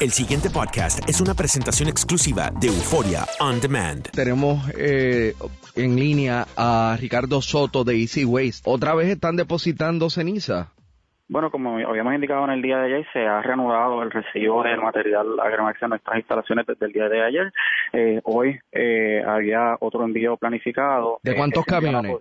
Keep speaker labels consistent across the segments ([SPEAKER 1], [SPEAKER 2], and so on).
[SPEAKER 1] El siguiente podcast es una presentación exclusiva de Euforia On Demand.
[SPEAKER 2] Tenemos eh, en línea a Ricardo Soto de Easy Waste. ¿Otra vez están depositando ceniza?
[SPEAKER 3] Bueno, como habíamos indicado en el día de ayer, se ha reanudado el recibo del material Agremax en nuestras instalaciones desde el día de ayer. Eh, hoy eh, había otro envío planificado.
[SPEAKER 2] ¿De
[SPEAKER 3] Eh,
[SPEAKER 2] cuántos
[SPEAKER 3] envío
[SPEAKER 2] camiones?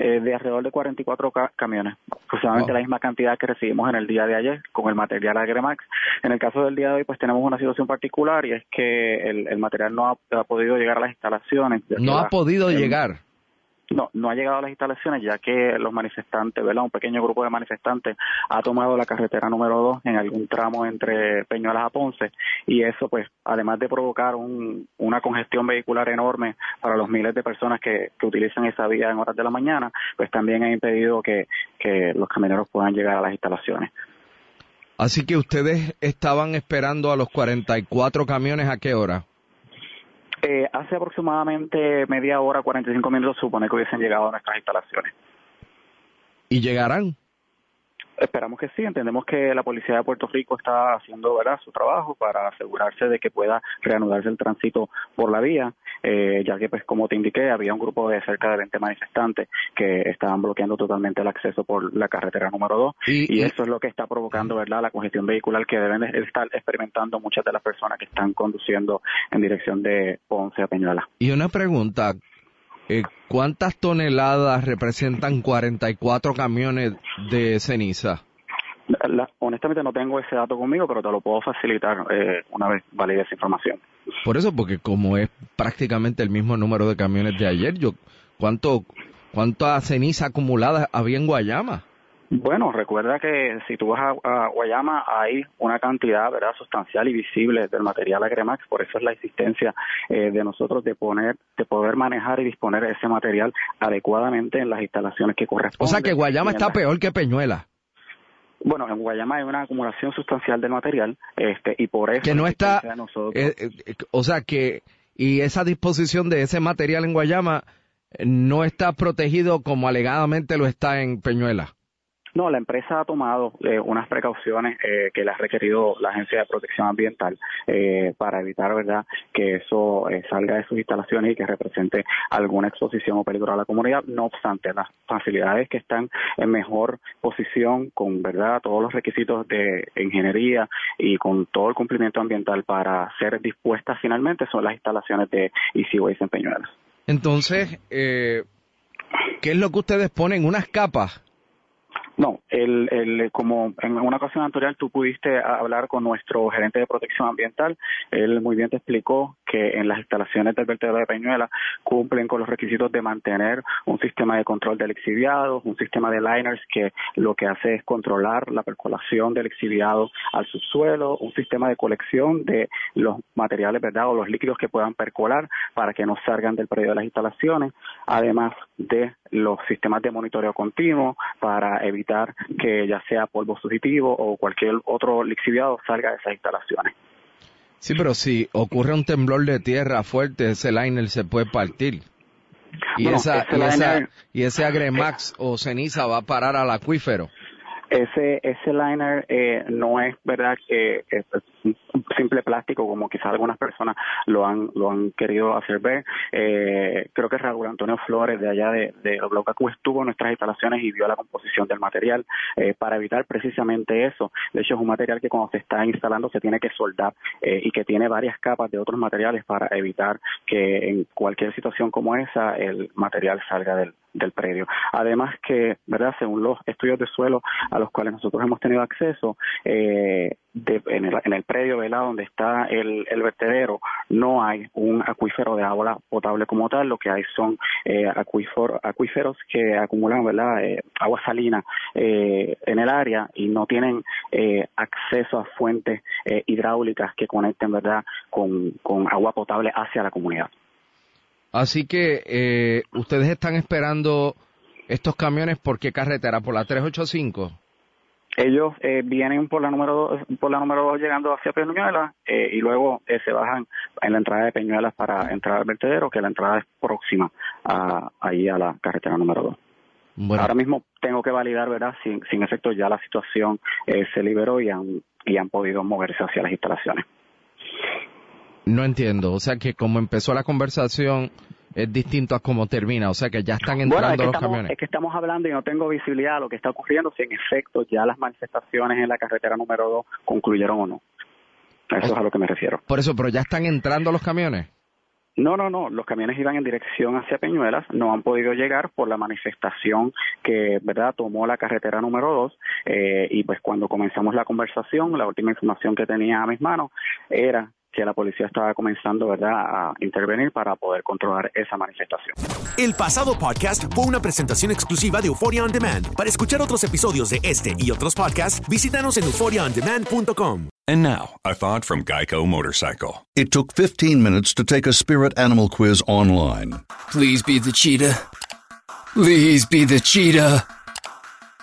[SPEAKER 3] Eh, de alrededor de 44 ca- camiones, aproximadamente
[SPEAKER 2] Wow.
[SPEAKER 3] la misma cantidad que recibimos en el día de ayer con el material Agremax. En el caso del día de hoy, pues tenemos una situación particular y es que el, el material no ha, ha podido llegar a las instalaciones.
[SPEAKER 2] No
[SPEAKER 3] la-
[SPEAKER 2] ha podido
[SPEAKER 3] el-
[SPEAKER 2] llegar.
[SPEAKER 3] No, no ha llegado a las instalaciones ya que los manifestantes, ¿verdad? Un pequeño grupo de manifestantes ha tomado la carretera número 2 en algún tramo entre Peñuelas a Ponce y eso pues además de provocar un- una congestión vehicular enorme para los miles de personas que, utilizan esa vía en horas de la mañana, pues también ha impedido que, que los camioneros puedan llegar a las instalaciones.
[SPEAKER 2] Así que ustedes estaban esperando a los 44 camiones a qué hora?
[SPEAKER 3] Eh, hace aproximadamente media hora, 45 minutos, supone que hubiesen llegado a nuestras instalaciones.
[SPEAKER 2] ¿Y llegarán?
[SPEAKER 3] Esperamos que sí, entendemos que la policía de Puerto Rico está haciendo ¿verdad? su trabajo para asegurarse de que pueda reanudarse el tránsito por la vía, eh, ya que pues como te indiqué había un grupo de cerca de 20 manifestantes que estaban bloqueando totalmente el acceso por la carretera número 2
[SPEAKER 2] Y-
[SPEAKER 3] eso es lo que está provocando verdad la congestión vehicular que deben de estar experimentando muchas de las personas que están conduciendo en dirección de Ponce a Peñuela.
[SPEAKER 2] Y una pregunta, eh, ¿cuántas toneladas representan 44 camiones de ceniza?
[SPEAKER 3] La- honestamente no tengo ese dato conmigo, pero te lo puedo facilitar eh, una vez valide esa información.
[SPEAKER 2] Por eso, porque como es prácticamente el mismo número de camiones de ayer, yo ¿cuánto cuánta ceniza acumulada había en Guayama?
[SPEAKER 3] Bueno, recuerda que si tú vas a, a Guayama hay una cantidad verdad sustancial y visible del material Agremax, por eso es la existencia eh, de nosotros de poner, de poder manejar y disponer ese material adecuadamente en las instalaciones que
[SPEAKER 2] O
[SPEAKER 3] corresponden.
[SPEAKER 2] sea que Guayama está peor que Peñuela,
[SPEAKER 3] Bueno, en Guayama hay una acumulación sustancial del material, este, y por eso
[SPEAKER 2] que no está,
[SPEAKER 3] nosotros-
[SPEAKER 2] eh, eh, o sea que y esa disposición de ese material en Guayama eh, no está protegido como alegadamente lo está en Peñuela.
[SPEAKER 3] No, la empresa ha tomado eh, unas precauciones eh, que le ha requerido la Agencia de Protección Ambiental eh, para evitar, verdad, que eso eh, salga de sus instalaciones y que represente alguna exposición o peligro a la comunidad. No obstante, las facilidades que están en mejor posición con, verdad, todos los requisitos de ingeniería y con todo el cumplimiento ambiental para ser dispuestas finalmente son las instalaciones de Easy Waste en Peñuelas.
[SPEAKER 2] Entonces, eh, ¿qué es lo que ustedes ponen? Unas capas.
[SPEAKER 3] El, como en una ocasión anterior tú pudiste hablar con nuestro gerente de protección ambiental, él muy bien te explicó que en las instalaciones del vertedero de Peñuela cumplen con los requisitos de mantener un sistema de control del exhibiado, un sistema de liners que lo que hace es controlar la percolación del exhibiado al subsuelo, un sistema de colección de los materiales, ¿verdad? O los líquidos que puedan percolar para que no salgan del predio de las instalaciones, además de los sistemas de monitoreo continuo para evitar que ya sea polvo sugestivo o cualquier otro lixiviado salga de esas instalaciones.
[SPEAKER 2] Sí, pero si ocurre un temblor de tierra fuerte, ese liner se puede partir. Y,
[SPEAKER 3] Bueno,
[SPEAKER 2] esa,
[SPEAKER 3] ese
[SPEAKER 2] y, esa- y ese agremax o ceniza va a parar al acuífero.
[SPEAKER 3] Ese, ese liner eh, no es verdad que es un simple plástico como quizás algunas personas lo han lo han querido hacer ver. Eh, creo que Raúl Antonio Flores de allá de, de Blocacu estuvo en nuestras instalaciones y vio la composición del material eh, para evitar precisamente eso. De hecho es un material que cuando se está instalando se tiene que soldar eh, y que tiene varias capas de otros materiales para evitar que en cualquier situación como esa el material salga del, del predio. Además que, ¿verdad? Según los estudios de suelo a los cuales nosotros hemos tenido acceso, eh, en, el, predio ¿verdad? donde está el, vertedero no hay un acuífero de agua potable como tal, lo que hay son eh, acuíferos que acumulan ¿verdad? Eh, agua salina eh, en el área y no tienen eh, acceso a fuentes hidráulicas que conecten ¿verdad? Con, con agua potable hacia la comunidad.
[SPEAKER 2] Así que ustedes están esperando estos camiones por qué carretera, por la 385?
[SPEAKER 3] Ellos eh, vienen por la número dos, por la número dos llegando hacia Peñuelas eh, y luego eh, se bajan en la entrada de Peñuelas para entrar al vertedero, que la entrada es próxima a, ahí a la carretera número dos. Ahora mismo tengo que validar, ¿verdad? Sin, sin efecto ya la situación se liberó y han, y han podido moverse hacia las instalaciones.
[SPEAKER 2] No entiendo, o sea que como empezó la conversación es distinto a cómo termina, o sea que ya están entrando los camiones.
[SPEAKER 3] Es que estamos hablando y no tengo visibilidad a lo que está ocurriendo, si en efecto ya las manifestaciones en la carretera número 2 concluyeron o no. eso es a lo que me refiero.
[SPEAKER 2] Por eso, pero ya están entrando los camiones.
[SPEAKER 3] No, no, no. Los camiones iban en dirección hacia Peñuelas, no han podido llegar por la manifestación que, verdad, tomó la carretera número 2 eh, y pues cuando comenzamos la conversación, la última información que tenía a mis manos era que la policía estaba comenzando ¿verdad? a intervenir para poder controlar esa manifestación.
[SPEAKER 1] El pasado podcast fue una presentación exclusiva de Euphoria On Demand. Para escuchar otros episodios de este y otros podcasts, visítanos en euphoriaondemand.com.
[SPEAKER 4] And now, a thought from Geico Motorcycle.
[SPEAKER 5] It took 15 minutes to take a spirit animal quiz online.
[SPEAKER 6] Please be the cheetah. Please be the cheetah.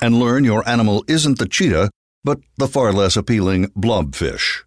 [SPEAKER 5] And learn your animal isn't the cheetah, but the far less appealing blobfish.